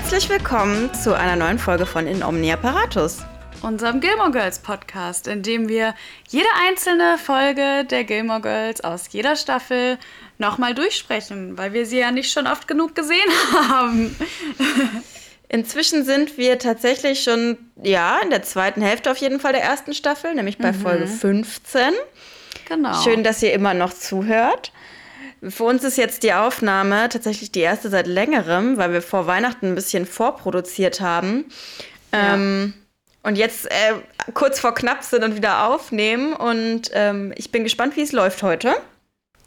Herzlich willkommen zu einer neuen Folge von In Omnia Paratus. Unserem Gilmore Girls Podcast, in dem wir jede einzelne Folge der Gilmore Girls aus jeder Staffel nochmal durchsprechen, weil wir sie ja nicht schon oft genug gesehen haben. Inzwischen sind wir tatsächlich schon, ja, in der zweiten Hälfte auf jeden Fall der ersten Staffel, nämlich bei mhm. Folge 15. Genau. Schön, dass ihr immer noch zuhört. Für uns ist jetzt die Aufnahme tatsächlich die erste seit längerem, weil wir vor Weihnachten ein bisschen vorproduziert haben. Ja. Ähm, und jetzt äh, kurz vor knapp sind und wieder aufnehmen. Und ähm, ich bin gespannt, wie es läuft heute.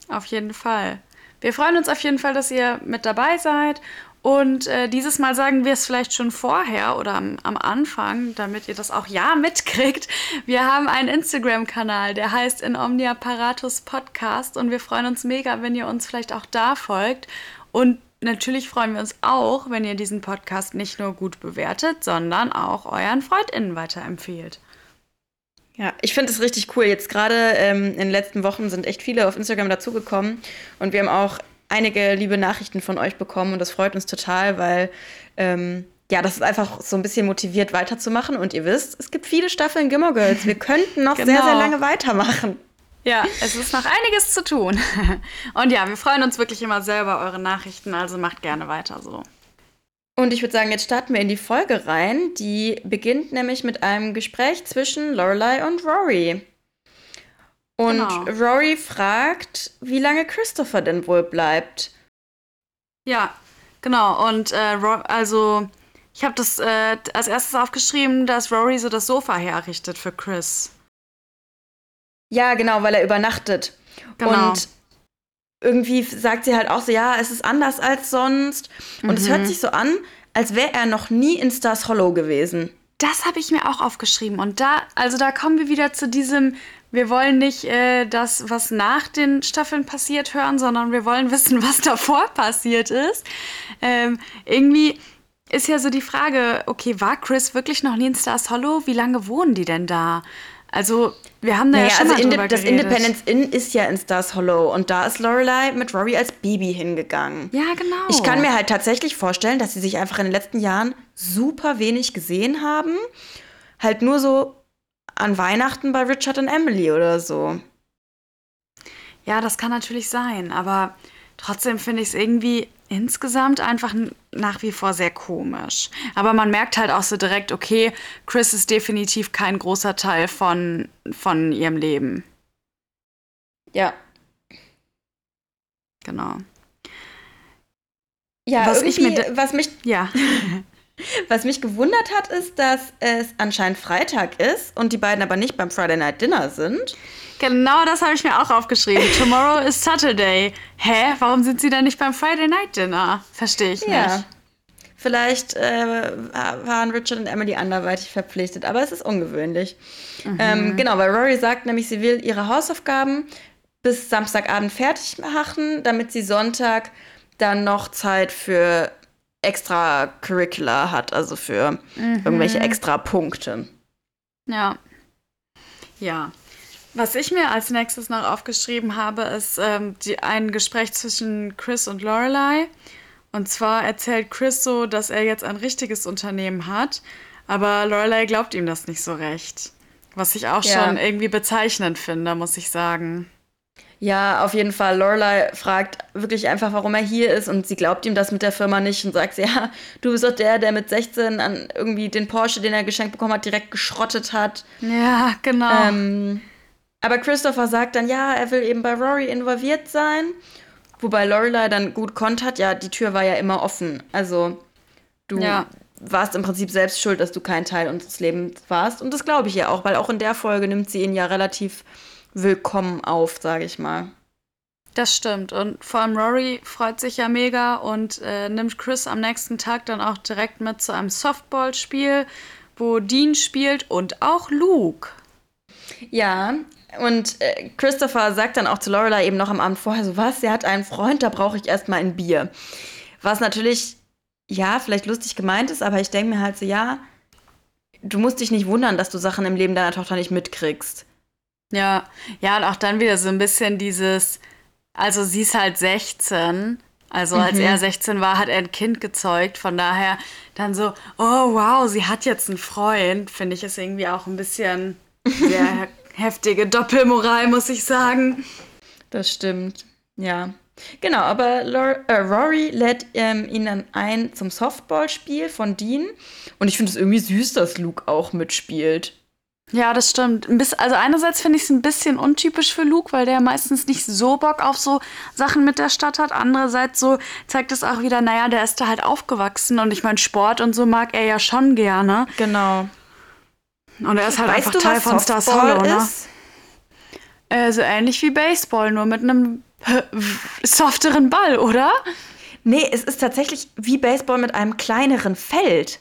Auf jeden Fall. Wir freuen uns auf jeden Fall, dass ihr mit dabei seid und äh, dieses Mal sagen wir es vielleicht schon vorher oder am, am, Anfang, damit ihr das auch ja mitkriegt. Wir haben einen Instagram-Kanal, der heißt In Omnia Paratus Podcast und wir freuen uns mega, wenn ihr uns vielleicht auch da folgt. Und natürlich freuen wir uns auch, wenn ihr diesen Podcast nicht nur gut bewertet, sondern auch euren FreundInnen weiterempfehlt. Ja, ich finde es richtig cool. Jetzt gerade ähm, in den letzten Wochen sind echt viele auf Instagram dazugekommen und wir haben auch einige liebe Nachrichten von euch bekommen und das freut uns total, weil ähm, ja, das ist einfach so ein bisschen motiviert weiterzumachen. Und ihr wisst, es gibt viele Staffeln Gimmer Girls. Wir könnten noch genau. sehr, sehr lange weitermachen. Ja, es ist noch einiges zu tun. Und ja, wir freuen uns wirklich immer selber eure Nachrichten, also macht gerne weiter so. Und ich würde sagen, jetzt starten wir in die Folge rein. Die beginnt nämlich mit einem Gespräch zwischen Lorelei und Rory. Und genau. Rory fragt, wie lange Christopher denn wohl bleibt. Ja, genau. Und äh, also ich habe das äh, als erstes aufgeschrieben, dass Rory so das Sofa herrichtet für Chris. Ja, genau, weil er übernachtet. Genau. Und irgendwie sagt sie halt auch so, ja, es ist anders als sonst. Und mhm. es hört mhm. sich so an, als wäre er noch nie in Stars Hollow gewesen. Das habe ich mir auch aufgeschrieben. Und da, also da kommen wir wieder zu diesem, wir wollen nicht äh, das, was nach den Staffeln passiert, hören, sondern wir wollen wissen, was davor passiert ist. Ähm, irgendwie ist ja so die Frage, okay, war Chris wirklich noch nie in Stars Hollow? Wie lange wohnen die denn da? Also, wir haben da naja, ja schon also mal drüber Das geredet. Independence Inn ist ja in Stars Hollow und da ist Lorelei mit Rory als Baby hingegangen. Ja, genau. Ich kann mir halt tatsächlich vorstellen, dass sie sich einfach in den letzten Jahren super wenig gesehen haben. Halt nur so an Weihnachten bei Richard und Emily oder so. Ja, das kann natürlich sein, aber trotzdem finde ich es irgendwie insgesamt einfach nach wie vor sehr komisch. Aber man merkt halt auch so direkt, okay, Chris ist definitiv kein großer Teil von, von ihrem Leben. Ja. Genau. Ja, was ich mir was mich ja Was mich gewundert hat, ist, dass es anscheinend Freitag ist und die beiden aber nicht beim Friday Night Dinner sind. Genau das habe ich mir auch aufgeschrieben. Tomorrow is Saturday. Hä? Warum sind sie dann nicht beim Friday Night Dinner? Verstehe ich ja. nicht. Vielleicht äh, waren Richard und Emily anderweitig verpflichtet, aber es ist ungewöhnlich. Mhm. Ähm, genau, weil Rory sagt nämlich, sie will ihre Hausaufgaben bis Samstagabend fertig machen, damit sie Sonntag dann noch Zeit für Extracurricular hat, also für mhm. irgendwelche extra Punkte. Ja. Ja. Was ich mir als nächstes noch aufgeschrieben habe, ist ähm, die, ein Gespräch zwischen Chris und Lorelei. Und zwar erzählt Chris so, dass er jetzt ein richtiges Unternehmen hat, aber Lorelei glaubt ihm das nicht so recht. Was ich auch ja. schon irgendwie bezeichnend finde, muss ich sagen. Ja, auf jeden Fall. Lorelei fragt wirklich einfach, warum er hier ist und sie glaubt ihm das mit der Firma nicht und sagt, ja, du bist doch der, der mit 16 an irgendwie den Porsche, den er geschenkt bekommen hat, direkt geschrottet hat. Ja, genau. Ähm, aber Christopher sagt dann, ja, er will eben bei Rory involviert sein. Wobei Lorelei dann gut kontert, ja, die Tür war ja immer offen. Also du ja. warst im Prinzip selbst schuld, dass du kein Teil unseres Lebens warst. Und das glaube ich ja auch, weil auch in der Folge nimmt sie ihn ja relativ willkommen auf, sage ich mal. Das stimmt. Und vor allem Rory freut sich ja mega und äh, nimmt Chris am nächsten Tag dann auch direkt mit zu einem Softballspiel, wo Dean spielt und auch Luke. Ja, und äh, Christopher sagt dann auch zu Lorelei eben noch am Abend vorher so, was, sie hat einen Freund, da brauche ich erstmal ein Bier. Was natürlich, ja, vielleicht lustig gemeint ist, aber ich denke mir halt so, ja, du musst dich nicht wundern, dass du Sachen im Leben deiner Tochter nicht mitkriegst. Ja, ja, und auch dann wieder so ein bisschen dieses, also sie ist halt 16 Also als mhm. er 16 war, hat er ein Kind gezeugt. Von daher dann so, oh wow, sie hat jetzt einen Freund, finde ich es irgendwie auch ein bisschen sehr heftige Doppelmoral, muss ich sagen. Das stimmt, ja. Genau, aber Lor äh, Rory lädt ähm, ihn dann ein zum Softballspiel von Dean. Und ich finde es irgendwie süß, dass Luke auch mitspielt. Ja, das stimmt. also einerseits finde ich es ein bisschen untypisch für Luke, weil der meistens nicht so Bock auf so Sachen mit der Stadt hat. Andererseits so zeigt es auch wieder, naja, der ist da halt aufgewachsen und ich meine, Sport und so mag er ja schon gerne. Genau. Und er ist halt weißt einfach du, Teil von Stars Hollow, ne? Äh, so ähnlich wie Baseball, nur mit einem softeren Ball, oder? Nee, es ist tatsächlich wie Baseball mit einem kleineren Feld.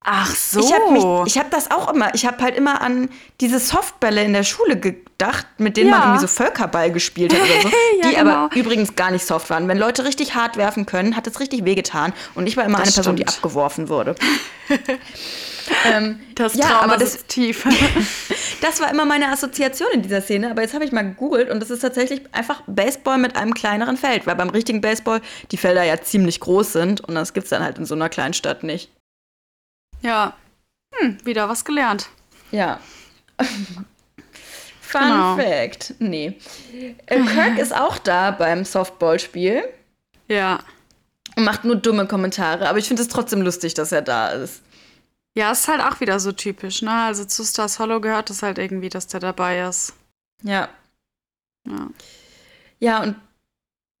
Ach so. Ich habe hab das auch immer, ich habe halt immer an diese Softbälle in der Schule gedacht, mit denen ja. man irgendwie so Völkerball gespielt hat oder so, ja, die genau. aber übrigens gar nicht soft waren. Wenn Leute richtig hart werfen können, hat es richtig wehgetan und ich war immer das eine Person, die abgeworfen wurde. ähm, das ja, Trauma aber das ist tief. das war immer meine Assoziation in dieser Szene, aber jetzt habe ich mal gegoogelt und das ist tatsächlich einfach Baseball mit einem kleineren Feld, weil beim richtigen Baseball die Felder ja ziemlich groß sind und das gibt es dann halt in so einer kleinen Stadt nicht. Ja. Hm, wieder was gelernt. Ja. Fun genau. Fact. Nee. Äh, Kirk ist auch da beim Softballspiel. Ja. Und macht nur dumme Kommentare, aber ich finde es trotzdem lustig, dass er da ist. Ja, ist halt auch wieder so typisch, ne? Also zu Stars Hollow gehört es halt irgendwie, dass der dabei ist. Ja. Ja. Ja, und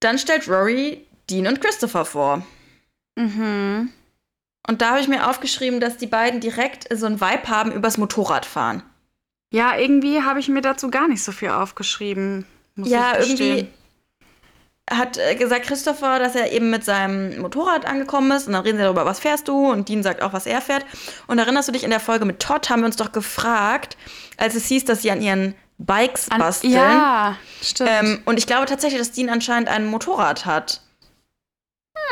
dann stellt Rory Dean und Christopher vor. Mhm. Und da habe ich mir aufgeschrieben, dass die beiden direkt so ein Vibe haben übers Motorradfahren. Ja, irgendwie habe ich mir dazu gar nicht so viel aufgeschrieben. ja, irgendwie hat äh, gesagt Christopher, dass er eben mit seinem Motorrad angekommen ist und dann reden sie darüber, was fährst du und Dean sagt auch, was er fährt. Und erinnerst du dich in der Folge mit Todd, haben wir uns doch gefragt, als es hieß, dass sie an ihren Bikes an, basteln. Ja, stimmt. Ähm, und ich glaube tatsächlich, dass Dean anscheinend ein Motorrad hat.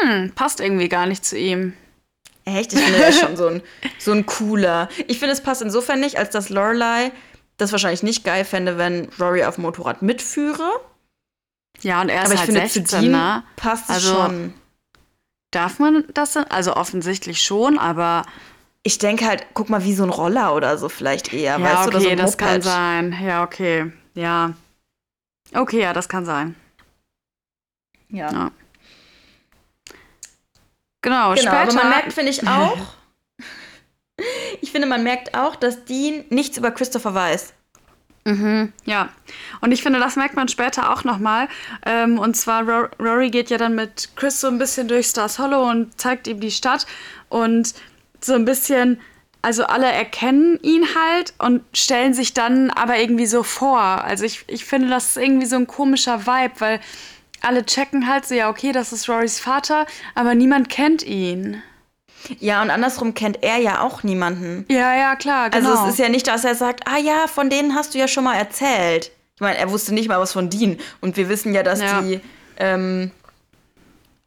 Hm, passt irgendwie gar nicht zu ihm. Echt? Ich finde, er ist schon so ein, so ein cooler. Ich finde, es passt insofern nicht, als dass Lorelei das wahrscheinlich nicht geil fände, wenn Rory auf dem Motorrad mitführe. Ja, und er ist Aber halt finde, 16, ne? passt also, schon. Darf man das? Also offensichtlich schon, aber ich denke halt, guck mal, wie so ein Roller oder so vielleicht eher. Ja, weißt okay, du, so das kann sein. Ja, okay. Ja. Okay, ja, das kann sein. Ja. ja. Genau, genau später. Aber man merkt, finde ich auch, ich finde, man merkt auch, dass Dean nichts über Christopher weiß. Mhm, ja. Und ich finde, das merkt man später auch nochmal. Ähm, und zwar, Rory geht ja dann mit Chris so ein bisschen durch Stars Hollow und zeigt ihm die Stadt. Und so ein bisschen, also alle erkennen ihn halt und stellen sich dann aber irgendwie so vor. Also ich, ich finde, das ist irgendwie so ein komischer Vibe, weil alle checken halt so, ja, okay, das ist Rorys Vater, aber niemand kennt ihn. Ja, und andersrum kennt er ja auch niemanden. Ja, ja, klar, genau. Also es ist ja nicht, dass er sagt, ah ja, von denen hast du ja schon mal erzählt. Ich meine, er wusste nicht mal was von Dean. Und wir wissen ja, dass ja. die, ähm,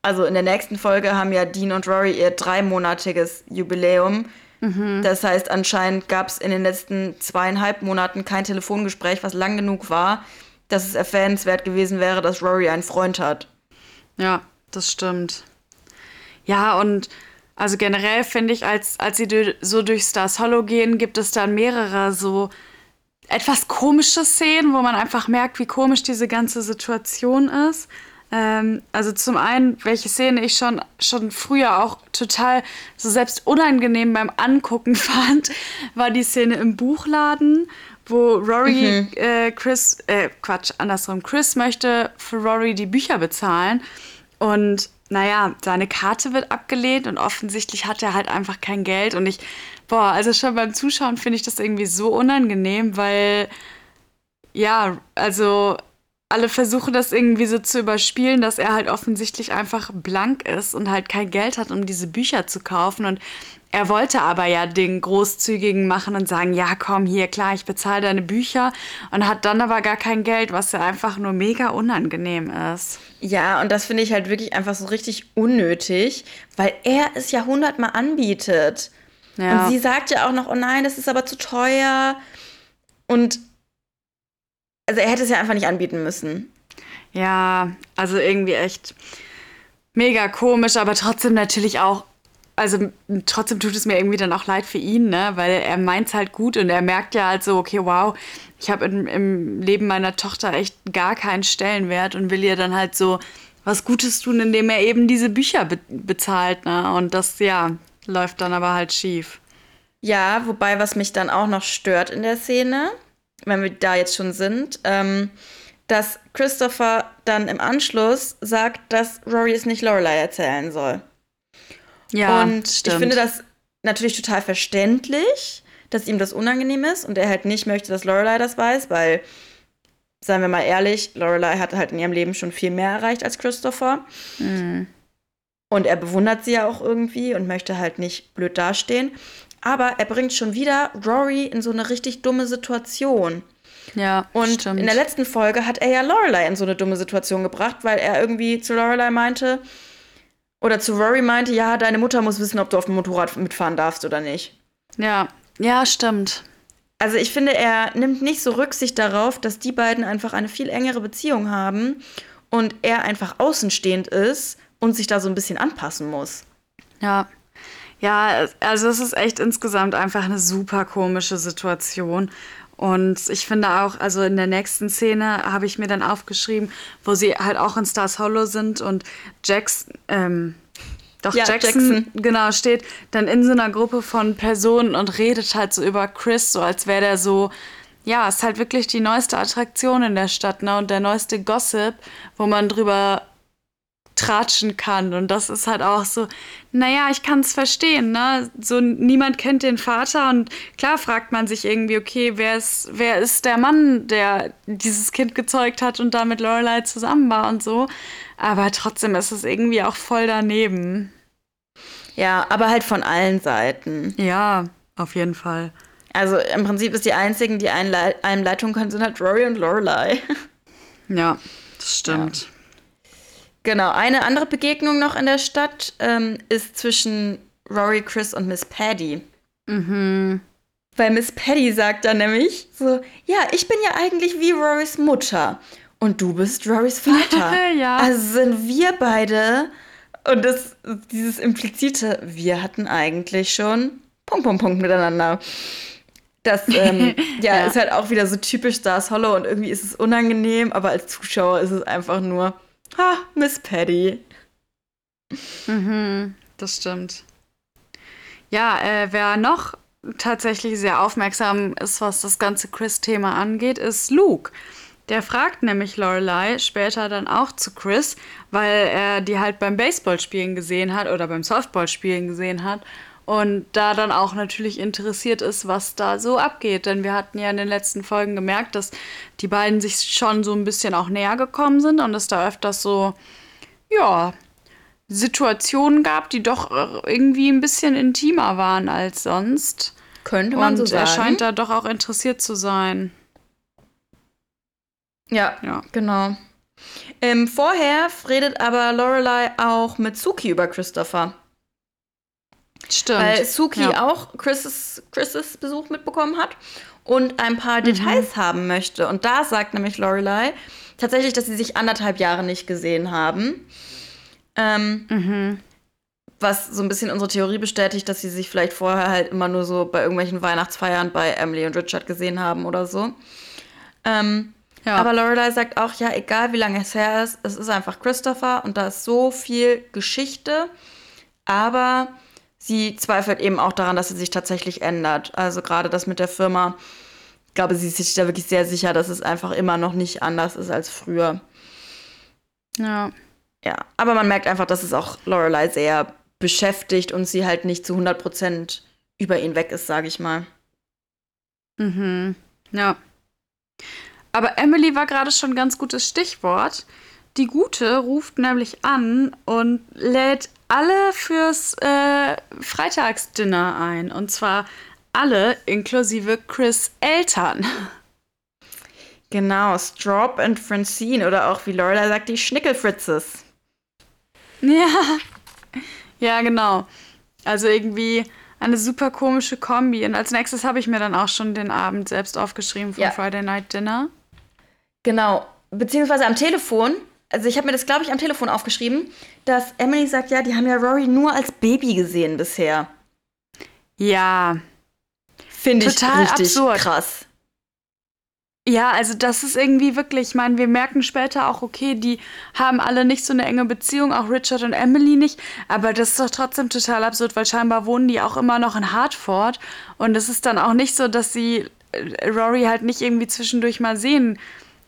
also in der nächsten Folge haben ja Dean und Rory ihr dreimonatiges Jubiläum. Mhm. Das heißt, anscheinend gab es in den letzten zweieinhalb Monaten kein Telefongespräch, was lang genug war, dass es erwähnenswert gewesen wäre, dass Rory einen Freund hat. Ja, das stimmt. Ja, und also generell finde ich, als, als sie so durch Stars Hollow gehen, gibt es dann mehrere so etwas komische Szenen, wo man einfach merkt, wie komisch diese ganze Situation ist. Ähm, also zum einen, welche Szene ich schon, schon früher auch total so selbst unangenehm beim Angucken fand, war die Szene im Buchladen, wo Rory mhm. äh, Chris, äh, Quatsch, andersrum, Chris möchte für Rory die Bücher bezahlen und naja, seine Karte wird abgelehnt und offensichtlich hat er halt einfach kein Geld und ich, boah, also schon beim Zuschauen finde ich das irgendwie so unangenehm, weil ja, also alle versuchen das irgendwie so zu überspielen, dass er halt offensichtlich einfach blank ist und halt kein Geld hat, um diese Bücher zu kaufen. Und er wollte aber ja den Großzügigen machen und sagen, ja, komm hier, klar, ich bezahle deine Bücher und hat dann aber gar kein Geld, was ja einfach nur mega unangenehm ist. Ja, und das finde ich halt wirklich einfach so richtig unnötig, weil er es ja hundertmal anbietet. Ja. Und sie sagt ja auch noch, oh nein, das ist aber zu teuer. Und also er hätte es ja einfach nicht anbieten müssen. Ja, also irgendwie echt mega komisch, aber trotzdem natürlich auch also trotzdem tut es mir irgendwie dann auch leid für ihn, ne? weil er meint es halt gut und er merkt ja halt so, okay, wow, ich habe im Leben meiner Tochter echt gar keinen Stellenwert und will ihr dann halt so was Gutes tun, indem er eben diese Bücher be bezahlt. Ne? Und das, ja, läuft dann aber halt schief. Ja, wobei, was mich dann auch noch stört in der Szene, wenn wir da jetzt schon sind, ähm, dass Christopher dann im Anschluss sagt, dass Rory es nicht Lorelei erzählen soll. Ja, und stimmt. ich finde das natürlich total verständlich, dass ihm das unangenehm ist und er halt nicht möchte, dass Lorelei das weiß, weil, seien wir mal ehrlich, Lorelei hat halt in ihrem Leben schon viel mehr erreicht als Christopher. Mhm. Und er bewundert sie ja auch irgendwie und möchte halt nicht blöd dastehen. Aber er bringt schon wieder Rory in so eine richtig dumme Situation. Ja, und stimmt. in der letzten Folge hat er ja Lorelei in so eine dumme Situation gebracht, weil er irgendwie zu Lorelei meinte, oder zu Rory meinte, ja, deine Mutter muss wissen, ob du auf dem Motorrad mitfahren darfst oder nicht. Ja, ja, stimmt. Also ich finde, er nimmt nicht so Rücksicht darauf, dass die beiden einfach eine viel engere Beziehung haben und er einfach außenstehend ist und sich da so ein bisschen anpassen muss. Ja. Ja, also es ist echt insgesamt einfach eine super komische Situation. Und ich finde auch, also in der nächsten Szene habe ich mir dann aufgeschrieben, wo sie halt auch in Stars Hollow sind und Jax, ähm, doch ja, Jackson, Jackson, genau, steht dann in so einer Gruppe von Personen und redet halt so über Chris, so als wäre der so, ja, ist halt wirklich die neueste Attraktion in der Stadt, ne? Und der neueste Gossip, wo man drüber tratschen kann. Und das ist halt auch so, naja, ich kann es verstehen, ne? So niemand kennt den Vater und klar fragt man sich irgendwie, okay, wer ist, wer ist der Mann, der dieses Kind gezeugt hat und da mit Lorelei zusammen war und so. Aber trotzdem ist es irgendwie auch voll daneben. Ja, aber halt von allen Seiten. Ja, auf jeden Fall. Also im Prinzip ist die einzigen, die einem leiten können, sind halt Rory und Lorelei. Ja, das stimmt. Ja. Genau, eine andere Begegnung noch in der Stadt ähm, ist zwischen Rory, Chris und Miss Paddy. Mhm. Weil Miss Paddy sagt dann nämlich so, ja, ich bin ja eigentlich wie Rorys Mutter und du bist Rorys Vater. ja. Also sind wir beide und das, dieses implizite, wir hatten eigentlich schon Punkt, Punkt, Punkt miteinander. Das ähm, ja, ja, ist halt auch wieder so typisch Stars Hollow und irgendwie ist es unangenehm, aber als Zuschauer ist es einfach nur Ha, Miss Paddy. Mhm, das stimmt. Ja, äh, wer noch tatsächlich sehr aufmerksam ist, was das ganze Chris-Thema angeht, ist Luke. Der fragt nämlich Lorelei später dann auch zu Chris, weil er die halt beim Baseballspielen gesehen hat oder beim Softballspielen gesehen hat und da dann auch natürlich interessiert ist, was da so abgeht. Denn wir hatten ja in den letzten Folgen gemerkt, dass die beiden sich schon so ein bisschen auch näher gekommen sind und es da öfters so, ja, Situationen gab, die doch irgendwie ein bisschen intimer waren als sonst. Könnte man und so sagen. er scheint da doch auch interessiert zu sein. Ja, ja. genau. Ähm, vorher redet aber Lorelei auch mit Suki über Christopher. Stimmt. Weil Suki ja. auch Chris' Chris Besuch mitbekommen hat und ein paar mhm. Details haben möchte. Und da sagt nämlich Lorelei tatsächlich, dass sie sich anderthalb Jahre nicht gesehen haben. Ähm, mhm. Was so ein bisschen unsere Theorie bestätigt, dass sie sich vielleicht vorher halt immer nur so bei irgendwelchen Weihnachtsfeiern bei Emily und Richard gesehen haben oder so. Ähm, ja. Aber Lorelei sagt auch, ja, egal wie lange es her ist, es ist einfach Christopher und da ist so viel Geschichte. Aber sie zweifelt eben auch daran, dass sie sich tatsächlich ändert. Also gerade das mit der Firma, ich glaube, sie ist sich da wirklich sehr sicher, dass es einfach immer noch nicht anders ist als früher. Ja. Ja, aber man merkt einfach, dass es auch Lorelei sehr beschäftigt und sie halt nicht zu 100% über ihn weg ist, sage ich mal. Mhm. Ja. Aber Emily war gerade schon ein ganz gutes Stichwort. Die Gute ruft nämlich an und lädt alle fürs äh, Freitagsdinner ein. Und zwar alle, inklusive Chris Eltern. Genau, Straub und Francine oder auch wie Lorela sagt, die Schnickelfritzes. Ja. Ja, genau. Also irgendwie eine super komische Kombi. Und als nächstes habe ich mir dann auch schon den Abend selbst aufgeschrieben von ja. Friday Night Dinner. Genau. beziehungsweise am Telefon, also ich habe mir das, glaube ich, am Telefon aufgeschrieben, dass Emily sagt, ja, die haben ja Rory nur als Baby gesehen bisher. Ja. Finde ich richtig absurd. krass. Ja, also das ist irgendwie wirklich, ich meine, wir merken später auch, okay, die haben alle nicht so eine enge Beziehung, auch Richard und Emily nicht, aber das ist doch trotzdem total absurd, weil scheinbar wohnen die auch immer noch in Hartford und es ist dann auch nicht so, dass sie äh, Rory halt nicht irgendwie zwischendurch mal sehen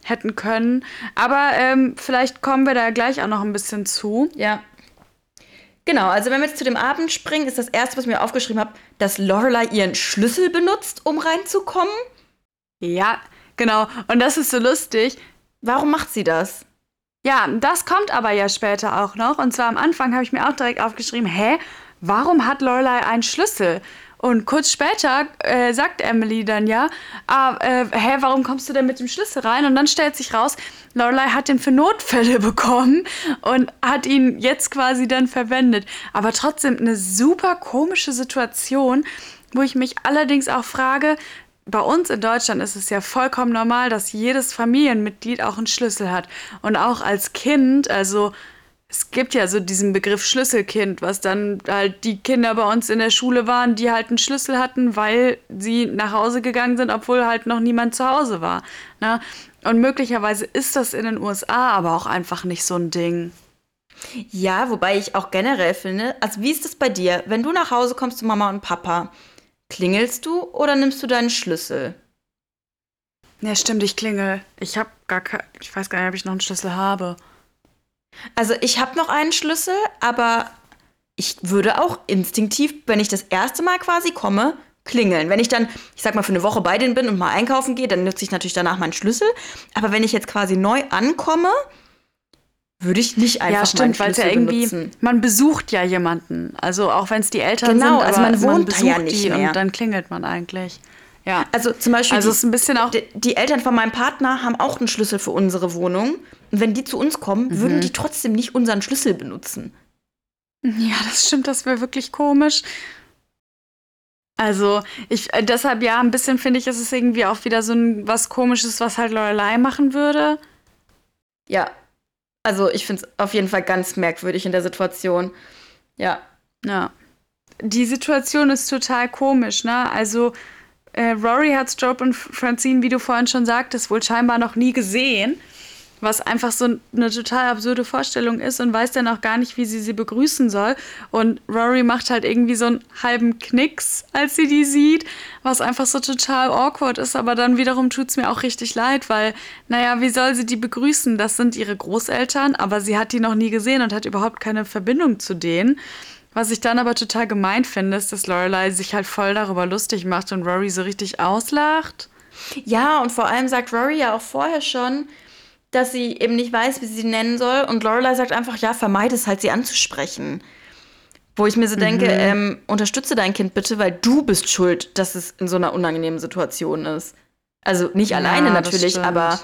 hätten können. Aber ähm, vielleicht kommen wir da gleich auch noch ein bisschen zu. Ja. Genau, also wenn wir jetzt zu dem Abend springen, ist das erste, was ich mir aufgeschrieben habe, dass Lorelei ihren Schlüssel benutzt, um reinzukommen. Ja, genau. Und das ist so lustig. Warum macht sie das? Ja, das kommt aber ja später auch noch. Und zwar am Anfang habe ich mir auch direkt aufgeschrieben, hä, warum hat Lorelei einen Schlüssel? Und kurz später äh, sagt Emily dann ja, ah, äh, hä, warum kommst du denn mit dem Schlüssel rein? Und dann stellt sich raus, Lorelei hat den für Notfälle bekommen und hat ihn jetzt quasi dann verwendet. Aber trotzdem eine super komische Situation, wo ich mich allerdings auch frage, bei uns in Deutschland ist es ja vollkommen normal, dass jedes Familienmitglied auch einen Schlüssel hat. Und auch als Kind, also es gibt ja so diesen Begriff Schlüsselkind, was dann halt die Kinder bei uns in der Schule waren, die halt einen Schlüssel hatten, weil sie nach Hause gegangen sind, obwohl halt noch niemand zu Hause war. Ne? Und möglicherweise ist das in den USA aber auch einfach nicht so ein Ding. Ja, wobei ich auch generell finde, also wie ist das bei dir? Wenn du nach Hause kommst zu Mama und Papa, klingelst du oder nimmst du deinen Schlüssel? Ja, stimmt, ich klingel. Ich habe gar kein, ich weiß gar nicht, ob ich noch einen Schlüssel habe. Also ich habe noch einen Schlüssel, aber ich würde auch instinktiv, wenn ich das erste Mal quasi komme, klingeln. Wenn ich dann, ich sag mal, für eine Woche bei denen bin und mal einkaufen gehe, dann nutze ich natürlich danach meinen Schlüssel. Aber wenn ich jetzt quasi neu ankomme, würde ich nicht einfach ja, stimmt, meinen Schlüssel ja irgendwie, benutzen. Man besucht ja jemanden. Also auch wenn es die Eltern genau, sind, also man wohnt man ja nicht mehr. und dann klingelt man eigentlich. Ja. Also zum Beispiel, also die, ist ein bisschen auch die, die, Eltern von meinem Partner haben auch einen Schlüssel für unsere Wohnung. Und wenn die zu uns kommen, mhm. würden die trotzdem nicht unseren Schlüssel benutzen. Ja, das stimmt, das wäre wirklich komisch. Also, ich, äh, deshalb ja, ein bisschen finde ich, ist es irgendwie auch wieder so ein, was Komisches, was halt Lorelei machen würde. Ja. Also, ich finde es auf jeden Fall ganz merkwürdig in der Situation. Ja. Ja. Die Situation ist total komisch, ne? Also, äh, Rory hat Strope und Francine, wie du vorhin schon sagtest, wohl scheinbar noch nie gesehen. Was einfach so eine total absurde Vorstellung ist und weiß dann auch gar nicht, wie sie sie begrüßen soll. Und Rory macht halt irgendwie so einen halben Knicks, als sie die sieht, was einfach so total awkward ist. Aber dann wiederum tut es mir auch richtig leid, weil, naja, wie soll sie die begrüßen? Das sind ihre Großeltern, aber sie hat die noch nie gesehen und hat überhaupt keine Verbindung zu denen. Was ich dann aber total gemeint finde, ist, dass Lorelei sich halt voll darüber lustig macht und Rory so richtig auslacht. Ja, und vor allem sagt Rory ja auch vorher schon, dass sie eben nicht weiß, wie sie sie nennen soll. Und Lorelei sagt einfach, ja, vermeide es halt, sie anzusprechen. Wo ich mir so denke, mhm. ähm, unterstütze dein Kind bitte, weil du bist schuld, dass es in so einer unangenehmen Situation ist. Also nicht ja, alleine natürlich, aber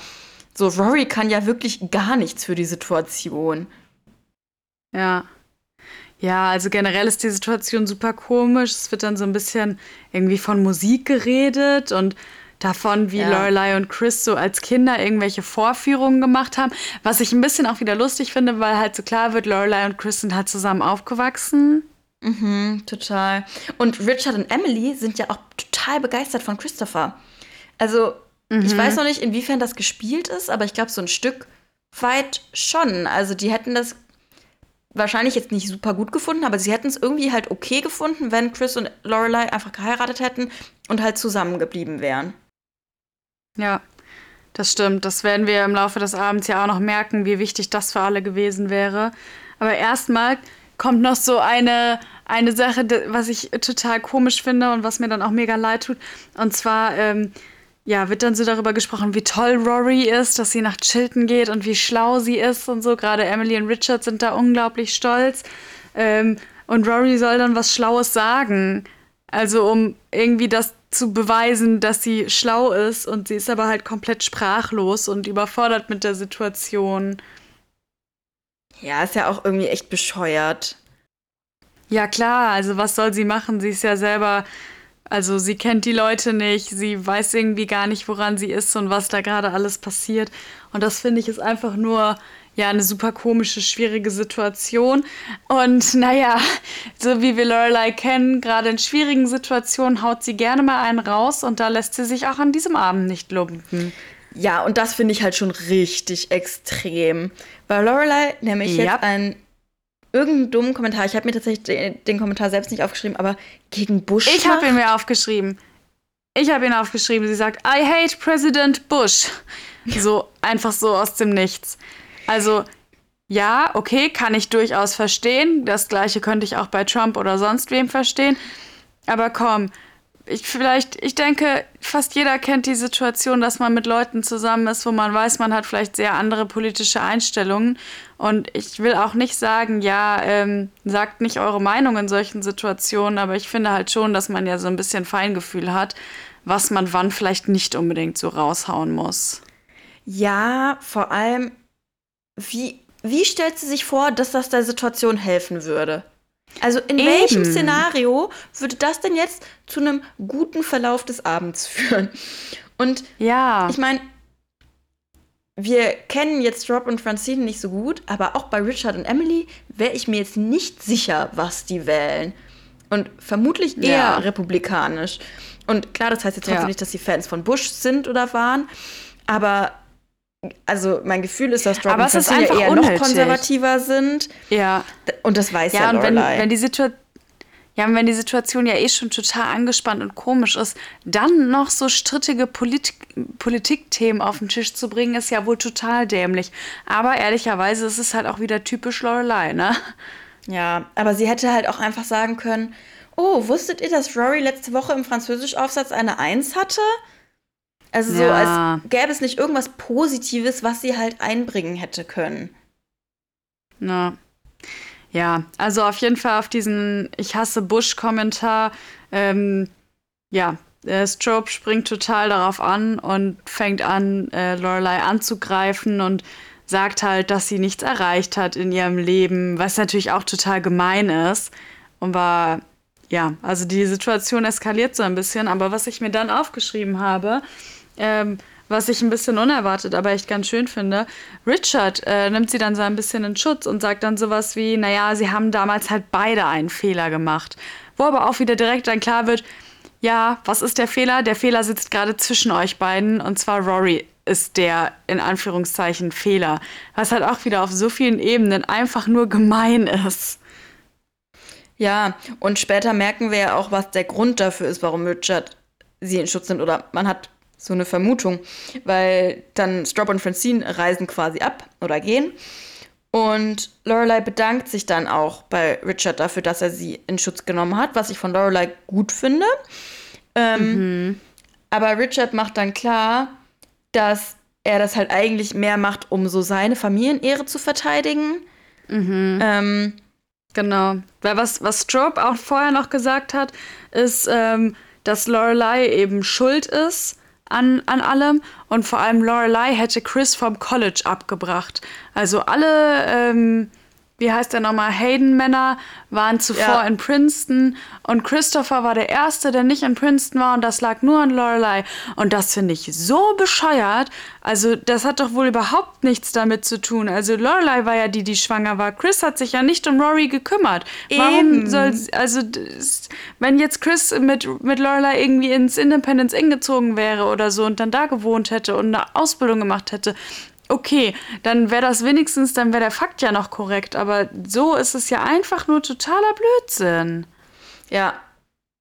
so Rory kann ja wirklich gar nichts für die Situation. Ja. Ja, also generell ist die Situation super komisch. Es wird dann so ein bisschen irgendwie von Musik geredet und davon, wie ja. Lorelei und Chris so als Kinder irgendwelche Vorführungen gemacht haben. Was ich ein bisschen auch wieder lustig finde, weil halt so klar wird, Lorelei und Chris sind halt zusammen aufgewachsen. Mhm, total. Und Richard und Emily sind ja auch total begeistert von Christopher. Also, mhm. ich weiß noch nicht, inwiefern das gespielt ist, aber ich glaube, so ein Stück weit schon. Also, die hätten das wahrscheinlich jetzt nicht super gut gefunden, aber sie hätten es irgendwie halt okay gefunden, wenn Chris und Lorelei einfach geheiratet hätten und halt zusammengeblieben wären. Ja, das stimmt. Das werden wir im Laufe des Abends ja auch noch merken, wie wichtig das für alle gewesen wäre. Aber erstmal kommt noch so eine, eine Sache, was ich total komisch finde und was mir dann auch mega leid tut. Und zwar, ähm, ja, wird dann so darüber gesprochen, wie toll Rory ist, dass sie nach Chilton geht und wie schlau sie ist und so. Gerade Emily und Richard sind da unglaublich stolz. Ähm, und Rory soll dann was Schlaues sagen. Also um irgendwie das zu beweisen, dass sie schlau ist und sie ist aber halt komplett sprachlos und überfordert mit der Situation. Ja, ist ja auch irgendwie echt bescheuert. Ja, klar, also was soll sie machen? Sie ist ja selber Also sie kennt die Leute nicht, sie weiß irgendwie gar nicht, woran sie ist und was da gerade alles passiert. Und das finde ich ist einfach nur ja eine super komische, schwierige Situation. Und naja, so wie wir Lorelei kennen, gerade in schwierigen Situationen haut sie gerne mal einen raus und da lässt sie sich auch an diesem Abend nicht lumpen. Ja, und das finde ich halt schon richtig extrem. Weil Lorelei nämlich ja. jetzt einen irgendeinen dummen Kommentar, ich habe mir tatsächlich den, den, Kommentar selbst nicht aufgeschrieben, aber gegen Bush. Ich habe ihn mir aufgeschrieben. Ich habe ihn aufgeschrieben. Sie sagt, I hate President Bush. So, einfach so aus dem Nichts. Also, ja, okay, kann ich durchaus verstehen. Das gleiche könnte ich auch bei Trump oder sonst wem verstehen. Aber komm, ich vielleicht, ich denke, fast jeder kennt die Situation, dass man mit Leuten zusammen ist, wo man weiß, man hat vielleicht sehr andere politische Einstellungen. Und ich will auch nicht sagen, ja, ähm, sagt nicht eure Meinung in solchen Situationen, aber ich finde halt schon, dass man ja so ein bisschen Feingefühl hat, was man wann vielleicht nicht unbedingt so raushauen muss. Ja, vor allem, wie, wie stellt sie sich vor, dass das der Situation helfen würde? Also in Eben. welchem Szenario würde das denn jetzt zu einem guten Verlauf des Abends führen? Und ja. ich meine, wir kennen jetzt Rob und Francine nicht so gut, aber auch bei Richard und Emily wäre ich mir jetzt nicht sicher, was die wählen. Und vermutlich eher ja. republikanisch. Und klar, das heißt jetzt trotzdem ja. nicht, dass sie Fans von Bush sind oder waren, aber also mein Gefühl ist, dass Robin und ja eher unnötig. noch konservativer sind. Ja. Und das weiß ja, ja und wenn, wenn die Situation ja, und wenn die Situation ja eh schon total angespannt und komisch ist, dann noch so strittige Polit Politikthemen auf den Tisch zu bringen, ist ja wohl total dämlich. Aber ehrlicherweise ist es halt auch wieder typisch Lorelei, ne? Ja, aber sie hätte halt auch einfach sagen können, oh, wusstet ihr, dass Rory letzte Woche im Französischaufsatz eine Eins hatte? Also so, ja. als gäbe es nicht irgendwas Positives, was sie halt einbringen hätte können. Na. Ja, also auf jeden Fall auf diesen Ich hasse Bush-Kommentar. Ähm, ja, äh, Strobe springt total darauf an und fängt an, äh, Lorelei anzugreifen und sagt halt, dass sie nichts erreicht hat in ihrem Leben, was natürlich auch total gemein ist. Und war, ja, also die Situation eskaliert so ein bisschen. Aber was ich mir dann aufgeschrieben habe, ähm, was ich ein bisschen unerwartet, aber echt ganz schön finde. Richard äh, nimmt sie dann so ein bisschen in Schutz und sagt dann sowas wie, naja, sie haben damals halt beide einen Fehler gemacht. Wo aber auch wieder direkt dann klar wird, ja, was ist der Fehler? Der Fehler sitzt gerade zwischen euch beiden und zwar Rory ist der in Anführungszeichen Fehler. Was halt auch wieder auf so vielen Ebenen einfach nur gemein ist. Ja, und später merken wir ja auch, was der Grund dafür ist, warum Richard sie in Schutz nimmt. Oder man hat so eine Vermutung, weil dann Strop und Francine reisen quasi ab oder gehen. Und Lorelei bedankt sich dann auch bei Richard dafür, dass er sie in Schutz genommen hat, was ich von Lorelei gut finde. Ähm, mhm. Aber Richard macht dann klar, dass er das halt eigentlich mehr macht, um so seine Familienehre zu verteidigen. Mhm. Ähm, genau. Weil was, was Strobe auch vorher noch gesagt hat, ist, ähm, dass Lorelei eben schuld ist an, an allem. Und vor allem Lorelei hätte Chris vom College abgebracht. Also alle ähm, wie heißt der nochmal, Hayden-Männer waren zuvor ja. in Princeton und Christopher war der Erste, der nicht in Princeton war und das lag nur an Lorelei. Und das finde ich so bescheuert. Also das hat doch wohl überhaupt nichts damit zu tun. Also Lorelei war ja die, die schwanger war. Chris hat sich ja nicht um Rory gekümmert. Eben. Warum soll, also wenn jetzt Chris mit, mit Lorelei irgendwie ins Independence Inn gezogen wäre oder so und dann da gewohnt hätte und eine Ausbildung gemacht hätte, okay, dann wäre das wenigstens, dann wäre der Fakt ja noch korrekt. Aber so ist es ja einfach nur totaler Blödsinn. Ja,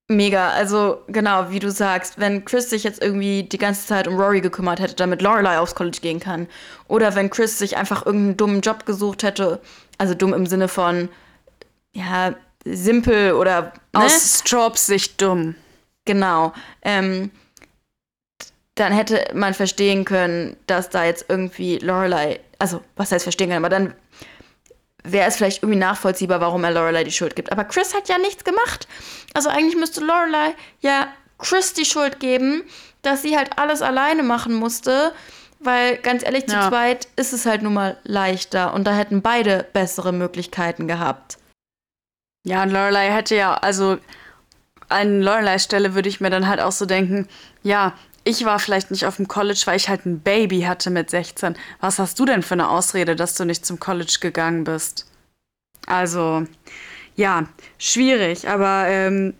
mega. Also genau, wie du sagst, wenn Chris sich jetzt irgendwie die ganze Zeit um Rory gekümmert hätte, damit Lorelei aufs College gehen kann. Oder wenn Chris sich einfach irgendeinen dummen Job gesucht hätte, also dumm im Sinne von, ja, simpel oder. Ne? Aus Jobs Sicht dumm. Genau. Ähm, dann hätte man verstehen können, dass da jetzt irgendwie Lorelei, also was heißt verstehen können, aber dann wäre es vielleicht irgendwie nachvollziehbar, warum er Lorelei die Schuld gibt. Aber Chris hat ja nichts gemacht. Also eigentlich müsste Lorelei ja Chris die Schuld geben, dass sie halt alles alleine machen musste, weil ganz ehrlich, ja. zu zweit ist es halt nun mal leichter und da hätten beide bessere Möglichkeiten gehabt. Ja, und Lorelei hätte ja, also an Lorelei Stelle würde ich mir dann halt auch so denken, ja, ich war vielleicht nicht auf dem College, weil ich halt ein Baby hatte mit 16. Was hast du denn für eine Ausrede, dass du nicht zum College gegangen bist? Also, ja, schwierig, aber ähm,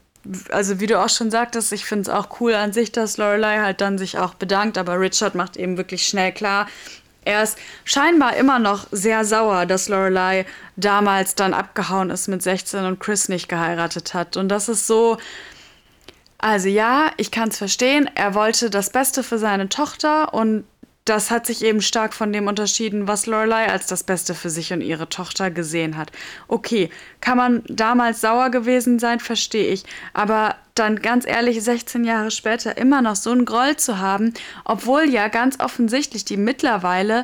also wie du auch schon sagtest, ich finde es auch cool an sich, dass Lorelei halt dann sich auch bedankt, aber Richard macht eben wirklich schnell klar, er ist scheinbar immer noch sehr sauer, dass Lorelei damals dann abgehauen ist mit 16 und Chris nicht geheiratet hat. Und das ist so, also ja, ich kann es verstehen. Er wollte das Beste für seine Tochter und das hat sich eben stark von dem unterschieden, was Lorelei als das Beste für sich und ihre Tochter gesehen hat. Okay, kann man damals sauer gewesen sein, verstehe ich. Aber dann ganz ehrlich, 16 Jahre später immer noch so einen Groll zu haben, obwohl ja ganz offensichtlich die mittlerweile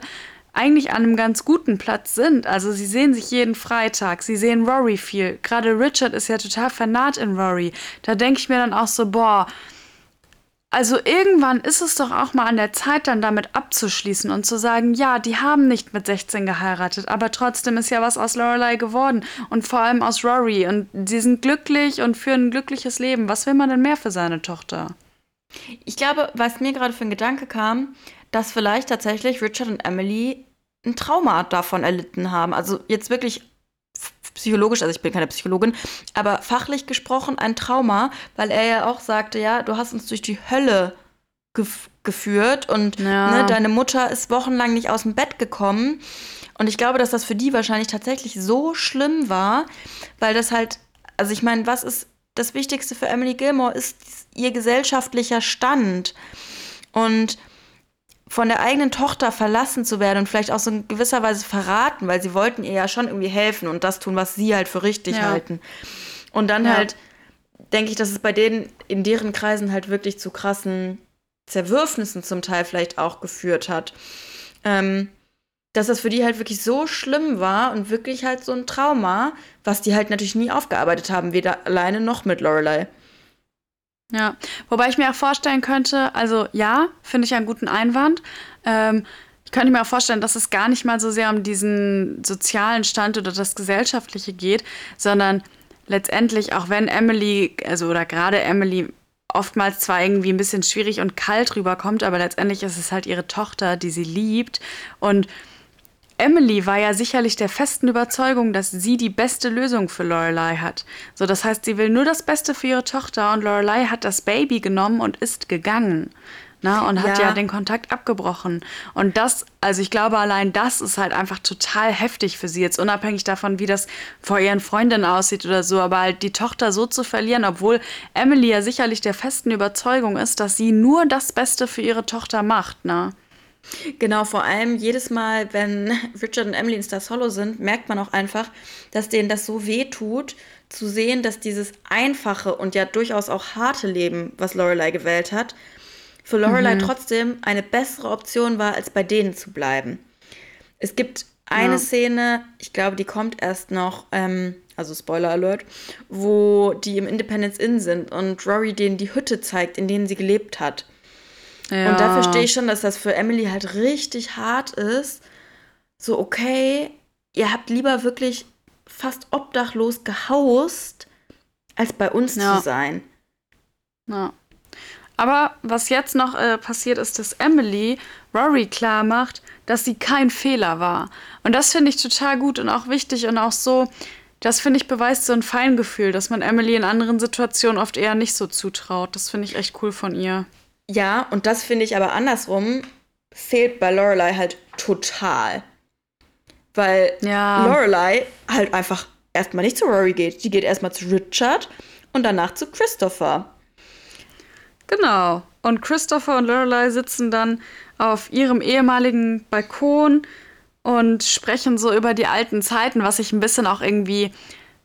eigentlich an einem ganz guten Platz sind. Also sie sehen sich jeden Freitag, sie sehen Rory viel. Gerade Richard ist ja total vernarrt in Rory. Da denke ich mir dann auch so, boah, also irgendwann ist es doch auch mal an der Zeit, dann damit abzuschließen und zu sagen, ja, die haben nicht mit 16 geheiratet, aber trotzdem ist ja was aus Lorelei geworden und vor allem aus Rory und sie sind glücklich und führen ein glückliches Leben. Was will man denn mehr für seine Tochter? Ich glaube, was mir gerade für ein Gedanke kam, dass vielleicht tatsächlich Richard und Emily ein Trauma davon erlitten haben. Also jetzt wirklich psychologisch, also ich bin keine Psychologin, aber fachlich gesprochen ein Trauma, weil er ja auch sagte, ja, du hast uns durch die Hölle gef geführt und ja. ne, deine Mutter ist wochenlang nicht aus dem Bett gekommen. Und ich glaube, dass das für die wahrscheinlich tatsächlich so schlimm war, weil das halt, also ich meine, was ist das Wichtigste für Emily Gilmore, ist ihr gesellschaftlicher Stand. Und von der eigenen Tochter verlassen zu werden und vielleicht auch so in gewisser Weise verraten, weil sie wollten ihr ja schon irgendwie helfen und das tun, was sie halt für richtig ja. halten. Und dann ja. halt denke ich, dass es bei denen in deren Kreisen halt wirklich zu krassen Zerwürfnissen zum Teil vielleicht auch geführt hat. Ähm, dass das für die halt wirklich so schlimm war und wirklich halt so ein Trauma, was die halt natürlich nie aufgearbeitet haben, weder alleine noch mit Lorelei. Ja, wobei ich mir auch vorstellen könnte, also ja, finde ich einen guten Einwand. Ähm, ich könnte mir auch vorstellen, dass es gar nicht mal so sehr um diesen sozialen Stand oder das Gesellschaftliche geht, sondern letztendlich, auch wenn Emily, also oder gerade Emily oftmals zwar irgendwie ein bisschen schwierig und kalt rüberkommt, aber letztendlich ist es halt ihre Tochter, die sie liebt und Emily war ja sicherlich der festen Überzeugung, dass sie die beste Lösung für Lorelei hat. So, das heißt, sie will nur das Beste für ihre Tochter und Lorelei hat das Baby genommen und ist gegangen. Na, und hat ja. ja den Kontakt abgebrochen. Und das, also ich glaube, allein das ist halt einfach total heftig für sie, jetzt unabhängig davon, wie das vor ihren Freundinnen aussieht oder so, aber halt die Tochter so zu verlieren, obwohl Emily ja sicherlich der festen Überzeugung ist, dass sie nur das Beste für ihre Tochter macht, ne? Genau, vor allem jedes Mal, wenn Richard und Emily in Stars Hollow sind, merkt man auch einfach, dass denen das so weh tut, zu sehen, dass dieses einfache und ja durchaus auch harte Leben, was Lorelei gewählt hat, für Lorelei mhm. trotzdem eine bessere Option war, als bei denen zu bleiben. Es gibt eine ja. Szene, ich glaube, die kommt erst noch, ähm, also Spoiler Alert, wo die im Independence Inn sind und Rory denen die Hütte zeigt, in denen sie gelebt hat. Ja. Und da verstehe ich schon, dass das für Emily halt richtig hart ist. So, okay, ihr habt lieber wirklich fast obdachlos gehaust, als bei uns ja. zu sein. Ja. Aber was jetzt noch äh, passiert ist, dass Emily Rory klar macht, dass sie kein Fehler war. Und das finde ich total gut und auch wichtig und auch so, das finde ich beweist so ein Feingefühl, dass man Emily in anderen Situationen oft eher nicht so zutraut. Das finde ich echt cool von ihr. Ja, und das finde ich aber andersrum fehlt bei Lorelei halt total. Weil ja. Lorelei halt einfach erstmal nicht zu Rory geht. Die geht erstmal zu Richard und danach zu Christopher. Genau. Und Christopher und Lorelei sitzen dann auf ihrem ehemaligen Balkon und sprechen so über die alten Zeiten, was ich ein bisschen auch irgendwie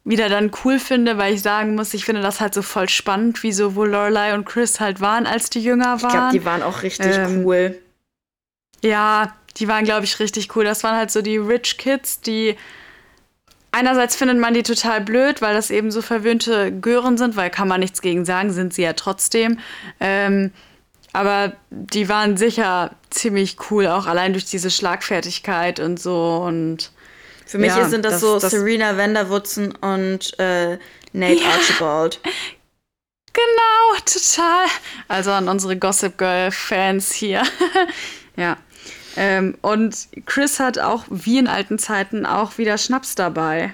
wieder dann cool finde, weil ich sagen muss, ich finde das halt so voll spannend, wie sowohl Lorelei und Chris halt waren, als die jünger waren. Ich glaube, die waren auch richtig ähm, cool. Ja, die waren, glaube ich, richtig cool. Das waren halt so die Rich Kids, die einerseits findet man die total blöd, weil das eben so verwöhnte Gören sind, weil kann man nichts gegen sagen, sind sie ja trotzdem. Ähm, aber die waren sicher ziemlich cool, auch allein durch diese Schlagfertigkeit und so und für mich ja, sind das, das so das Serena Vanderwoodson und äh, Nate ja. Archibald. genau, total. Also an unsere Gossip Girl-Fans hier. ja. Ähm, und Chris hat auch, wie in alten Zeiten, auch wieder Schnaps dabei.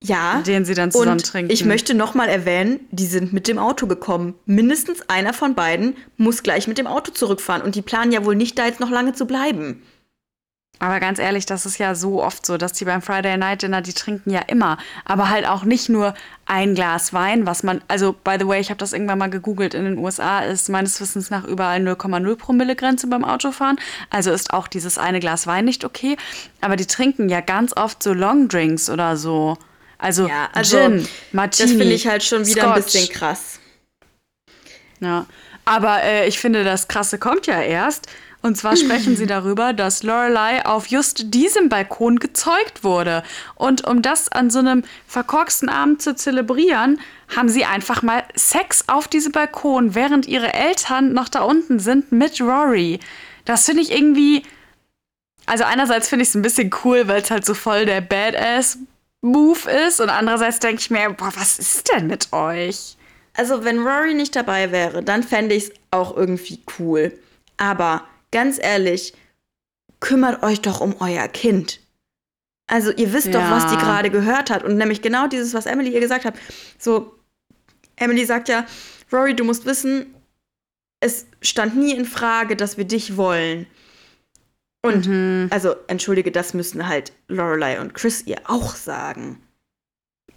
Ja. Den sie dann zusammen und trinken. Ich möchte nochmal erwähnen, die sind mit dem Auto gekommen. Mindestens einer von beiden muss gleich mit dem Auto zurückfahren. Und die planen ja wohl nicht, da jetzt noch lange zu bleiben. Aber ganz ehrlich, das ist ja so oft so, dass die beim Friday Night Dinner, die trinken ja immer. Aber halt auch nicht nur ein Glas Wein, was man, also by the way, ich habe das irgendwann mal gegoogelt, in den USA ist meines Wissens nach überall 0,0 Promille Grenze beim Autofahren. Also ist auch dieses eine Glas Wein nicht okay. Aber die trinken ja ganz oft so Long Drinks oder so. Also, ja, also Gin, Martini. Das finde ich halt schon wieder Scotch. ein bisschen krass. Ja, aber äh, ich finde, das Krasse kommt ja erst. Und zwar sprechen sie darüber, dass Lorelei auf just diesem Balkon gezeugt wurde. Und um das an so einem verkorksten Abend zu zelebrieren, haben sie einfach mal Sex auf diesem Balkon, während ihre Eltern noch da unten sind mit Rory. Das finde ich irgendwie. Also einerseits finde ich es ein bisschen cool, weil es halt so voll der Badass Move ist und andererseits denke ich mir, boah, was ist denn mit euch? Also, wenn Rory nicht dabei wäre, dann fände ich es auch irgendwie cool. Aber ganz ehrlich, kümmert euch doch um euer Kind. Also, ihr wisst ja. doch, was die gerade gehört hat. Und nämlich genau dieses, was Emily ihr gesagt hat. So, Emily sagt ja, Rory, du musst wissen, es stand nie in Frage, dass wir dich wollen. Und mhm. also, entschuldige, das müssen halt Lorelei und Chris ihr auch sagen.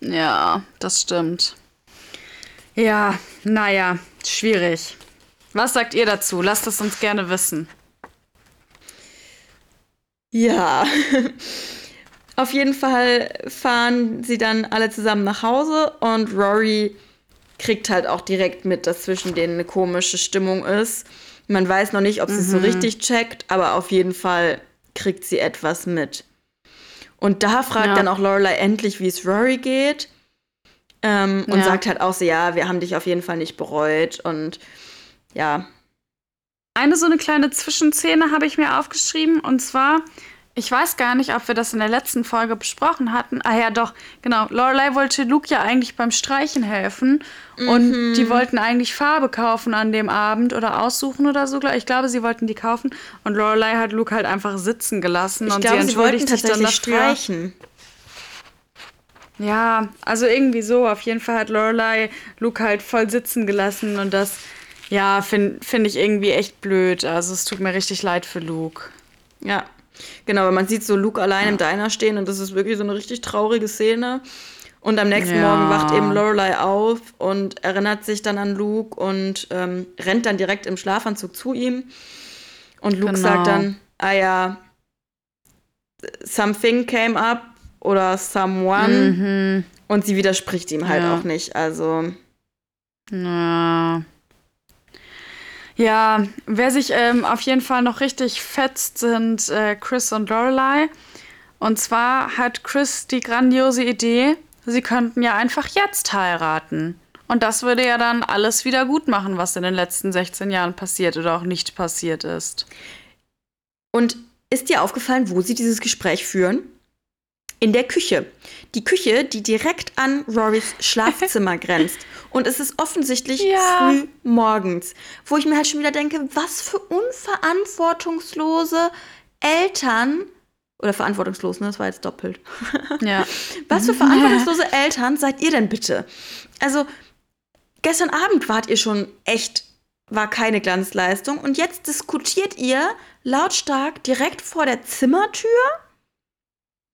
Ja, das stimmt. Ja, naja, schwierig. Was sagt ihr dazu? Lasst es uns gerne wissen. Ja, auf jeden Fall fahren sie dann alle zusammen nach Hause und Rory kriegt halt auch direkt mit, dass zwischen denen eine komische Stimmung ist. Man weiß noch nicht, ob sie es so mhm. richtig checkt, aber auf jeden Fall kriegt sie etwas mit. Und da fragt ja. dann auch Lorelei endlich, wie es Rory geht. Ähm, und ja. sagt halt auch so, ja, wir haben dich auf jeden Fall nicht bereut. Und ja. Eine so eine kleine Zwischenszene habe ich mir aufgeschrieben. Und zwar ich weiß gar nicht, ob wir das in der letzten Folge besprochen hatten. Ah ja, doch, genau. Lorelei wollte Luke ja eigentlich beim Streichen helfen. Mhm. Und die wollten eigentlich Farbe kaufen an dem Abend oder aussuchen oder so. Ich glaube, sie wollten die kaufen. Und Lorelei hat Luke halt einfach sitzen gelassen. Ich und glaube, sie, sie wollten tatsächlich streichen. Ja, also irgendwie so. Auf jeden Fall hat Lorelei Luke halt voll sitzen gelassen. Und das, ja, finde find ich irgendwie echt blöd. Also es tut mir richtig leid für Luke. Ja, Genau, weil man sieht so Luke allein ja. im Diner stehen und das ist wirklich so eine richtig traurige Szene. Und am nächsten ja. Morgen wacht eben Lorelei auf und erinnert sich dann an Luke und ähm, rennt dann direkt im Schlafanzug zu ihm. Und Luke genau. sagt dann, ah ja, something came up oder someone. Mhm. Und sie widerspricht ihm halt ja. auch nicht. Also. Ja. Ja, wer sich ähm, auf jeden Fall noch richtig fetzt, sind äh, Chris und Lorelei. Und zwar hat Chris die grandiose Idee, sie könnten ja einfach jetzt heiraten. Und das würde ja dann alles wieder gut machen, was in den letzten 16 Jahren passiert oder auch nicht passiert ist. Und ist dir aufgefallen, wo sie dieses Gespräch führen? in der Küche. Die Küche, die direkt an Rorys Schlafzimmer grenzt. Und es ist offensichtlich ja. früh morgens, wo ich mir halt schon wieder denke, was für unverantwortungslose Eltern oder verantwortungslos, ne? Das war jetzt doppelt. Ja. Was für verantwortungslose Eltern seid ihr denn bitte? Also, gestern Abend wart ihr schon echt, war keine Glanzleistung und jetzt diskutiert ihr lautstark direkt vor der Zimmertür?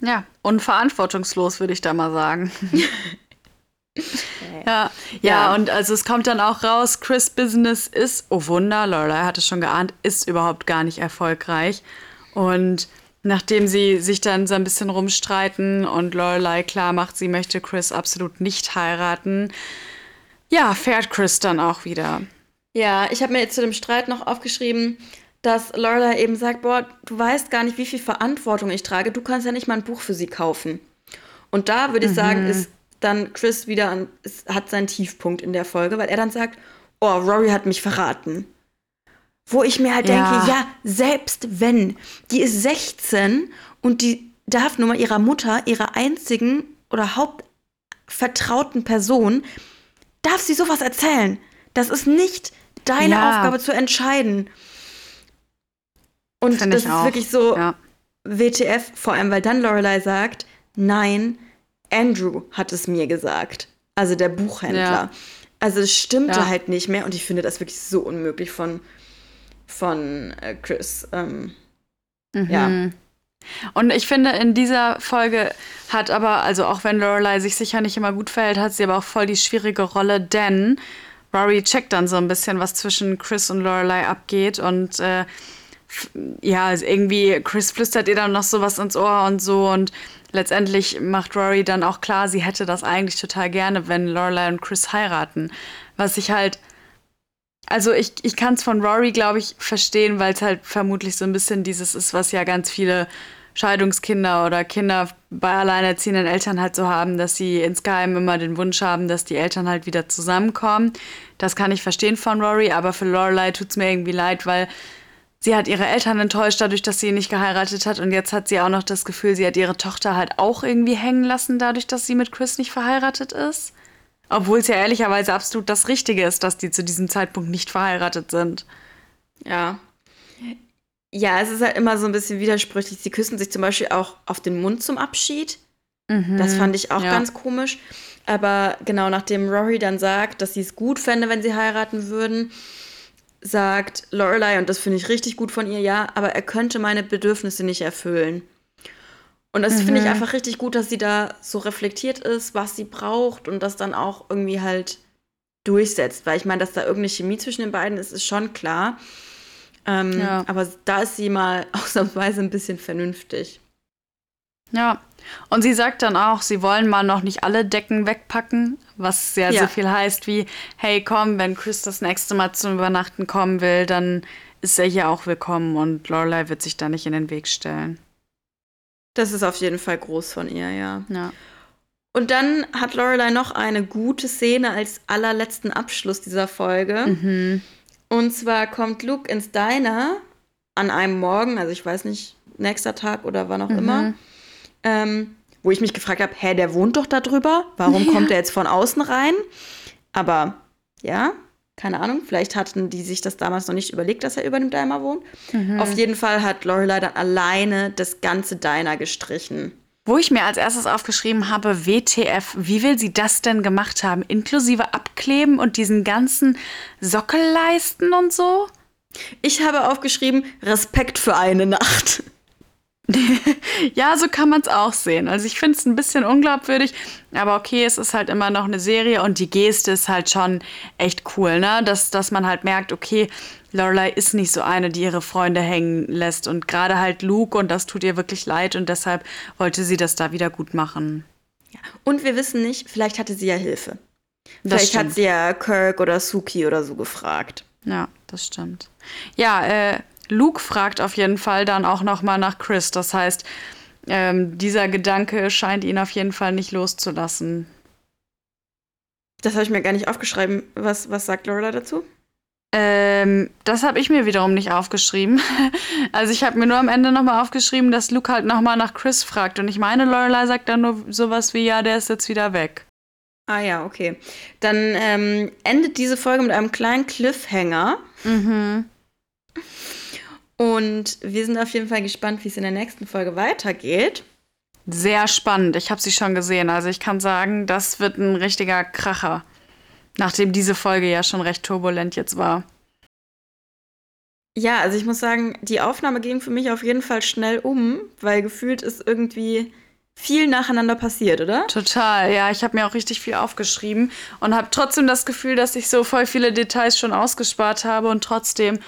Ja, unverantwortungslos, würde ich da mal sagen. ja, ja, und also es kommt dann auch raus, Chris Business ist, oh Wunder, Lorelei hat es schon geahnt, ist überhaupt gar nicht erfolgreich. Und nachdem sie sich dann so ein bisschen rumstreiten und Lorelei klar macht, sie möchte Chris absolut nicht heiraten, ja, fährt Chris dann auch wieder. Ja, ich habe mir jetzt zu dem Streit noch aufgeschrieben, dass Lorelei eben sagt, boah, du weißt gar nicht, wie viel Verantwortung ich trage. Du kannst ja nicht mal ein Buch für sie kaufen. Und da würde ich mhm. sagen, ist dann Chris wieder an, ist, hat seinen Tiefpunkt in der Folge, weil er dann sagt, oh, Rory hat mich verraten. Wo ich mir halt ja. denke, ja, selbst wenn, die ist 16 und die darf nur mal ihrer Mutter, ihrer einzigen oder hauptvertrauten Person, darf sie sowas erzählen? Das ist nicht deine ja. Aufgabe zu entscheiden. Und Find das ist auch. wirklich so ja. WTF, vor allem weil dann Lorelei sagt, nein, Andrew hat es mir gesagt. Also der Buchhändler. Ja. Also es stimmte halt nicht mehr und ich finde das wirklich so unmöglich von, von äh, Chris. Ähm, mhm. Ja. Und ich finde, in dieser Folge hat aber, also auch wenn Lorelei sich sicher nicht immer gut verhält, hat sie aber auch voll die schwierige Rolle, denn Rory checkt dann so ein bisschen, was zwischen Chris und Lorelei abgeht und äh, ja, also irgendwie Chris flüstert ihr dann noch sowas ins Ohr und so und letztendlich macht Rory dann auch klar, sie hätte das eigentlich total gerne, wenn Lorelei und Chris heiraten, was ich halt also ich, ich kann es von Rory, glaube ich, verstehen, weil es halt vermutlich so ein bisschen dieses ist, was ja ganz viele Scheidungskinder oder Kinder bei alleinerziehenden Eltern halt so haben, dass sie insgeheim immer den Wunsch haben, dass die Eltern halt wieder zusammenkommen. Das kann ich verstehen von Rory, aber für Lorelei tut es mir irgendwie leid, weil sie hat ihre Eltern enttäuscht dadurch, dass sie nicht geheiratet hat und jetzt hat sie auch noch das Gefühl, sie hat ihre Tochter halt auch irgendwie hängen lassen, dadurch, dass sie mit Chris nicht verheiratet ist. Obwohl es ja ehrlicherweise absolut das Richtige ist, dass die zu diesem Zeitpunkt nicht verheiratet sind. Ja. Ja, es ist halt immer so ein bisschen widersprüchlich. Sie küssen sich zum Beispiel auch auf den Mund zum Abschied. Mhm, das fand ich auch ja. ganz komisch. Aber genau nachdem Rory dann sagt, dass sie es gut fände, wenn sie heiraten würden, sagt Lorelei, und das finde ich richtig gut von ihr, ja, aber er könnte meine Bedürfnisse nicht erfüllen. Und das mhm. finde ich mhm. einfach richtig gut, dass sie da so reflektiert ist, was sie braucht und das dann auch irgendwie halt durchsetzt. Weil ich meine, dass da irgendeine Chemie zwischen den beiden ist, ist schon klar. Ähm, ja. Aber da ist sie mal ausnahmsweise ein bisschen vernünftig. Ja. Und sie sagt dann auch, sie wollen mal noch nicht alle Decken wegpacken, was sehr, ja. so viel heißt wie, hey, komm, wenn Chris das nächste Mal zum Übernachten kommen will, dann ist er hier auch willkommen und Lorelei wird sich da nicht in den Weg stellen. Das ist auf jeden Fall groß von ihr, ja. ja. Und dann hat Lorelei noch eine gute Szene als allerletzten Abschluss dieser Folge. Mhm. Und zwar kommt Luke ins Diner an einem Morgen, also ich weiß nicht, nächster Tag oder wann auch mhm. immer, ähm, wo ich mich gefragt habe, hä, der wohnt doch da drüber, warum ja. kommt er jetzt von außen rein? Aber ja, keine Ahnung, vielleicht hatten die sich das damals noch nicht überlegt, dass er über dem Diner wohnt. Mhm. Auf jeden Fall hat Lorelei dann alleine das ganze Diner gestrichen. Wo ich mir als erstes aufgeschrieben habe, WTF, wie will sie das denn gemacht haben? Inklusive Abkleben und diesen ganzen Sockelleisten und so? Ich habe aufgeschrieben, Respekt für eine Nacht. ja, so kann man es auch sehen. Also ich finde es ein bisschen unglaubwürdig, aber okay, es ist halt immer noch eine Serie und die Geste ist halt schon echt cool, ne? Dass, dass man halt merkt, okay, Lorelei ist nicht so eine, die ihre Freunde hängen lässt und gerade halt Luke und das tut ihr wirklich leid und deshalb wollte sie das da wieder gut machen. Ja. Und wir wissen nicht, vielleicht hatte sie ja Hilfe. Vielleicht hat sie ja Kirk oder Suki oder so gefragt. Ja, das stimmt. Ja, äh, Luke fragt auf jeden Fall dann auch noch mal nach Chris. Das heißt, ähm, dieser Gedanke scheint ihn auf jeden Fall nicht loszulassen. Das habe ich mir gar nicht aufgeschrieben. Was, was sagt Lorelai dazu? Ähm, das habe ich mir wiederum nicht aufgeschrieben. Also ich habe mir nur am Ende nochmal aufgeschrieben, dass Luke halt nochmal nach Chris fragt. Und ich meine, Lorelei sagt dann nur sowas wie, ja, der ist jetzt wieder weg. Ah ja, okay. Dann ähm, endet diese Folge mit einem kleinen Cliffhanger. Mhm. Und wir sind auf jeden Fall gespannt, wie es in der nächsten Folge weitergeht. Sehr spannend. Ich habe sie schon gesehen. Also ich kann sagen, das wird ein richtiger Kracher. Nachdem diese Folge ja schon recht turbulent jetzt war. Ja, also ich muss sagen, die Aufnahme ging für mich auf jeden Fall schnell um, weil gefühlt ist irgendwie viel nacheinander passiert, oder? Total, ja. Ich habe mir auch richtig viel aufgeschrieben und habe trotzdem das Gefühl, dass ich so voll viele Details schon ausgespart habe und trotzdem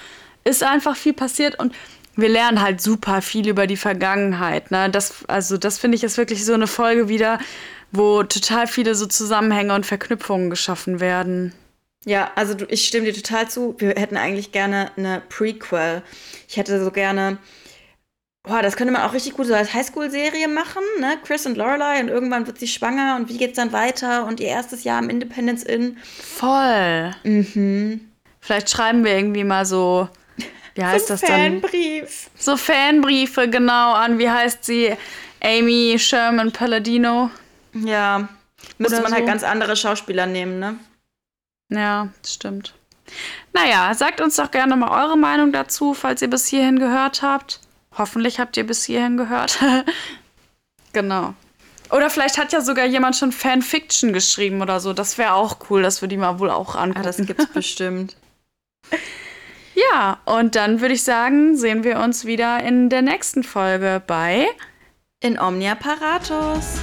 ist einfach viel passiert und wir lernen halt super viel über die Vergangenheit. Ne? Das, also das finde ich ist wirklich so eine Folge wieder, wo total viele so Zusammenhänge und Verknüpfungen geschaffen werden. Ja, also du, ich stimme dir total zu. Wir hätten eigentlich gerne eine Prequel. Ich hätte so gerne, boah, das könnte man auch richtig gut so als Highschool-Serie machen, ne? Chris und Lorelei und irgendwann wird sie schwanger und wie geht's dann weiter und ihr erstes Jahr im Independence Inn. Voll. Mhm. Vielleicht schreiben wir irgendwie mal so wie heißt so das Fanbrief. dann? So Fanbriefe, genau, an, wie heißt sie? Amy Sherman Palladino. Ja, müsste man halt so. halt ganz andere Schauspieler nehmen, ne? Ja, stimmt. Naja, sagt uns doch gerne mal eure Meinung dazu, falls ihr bis hierhin gehört habt. Hoffentlich habt ihr bis hierhin gehört. genau. Oder vielleicht hat ja sogar jemand schon Fanfiction geschrieben oder so. Das wäre auch cool, dass wir die mal wohl auch angucken. Ah, das gibt's bestimmt. Ja, und dann würde ich sagen, sehen wir uns wieder in der nächsten Folge bei In Omnia Paratus.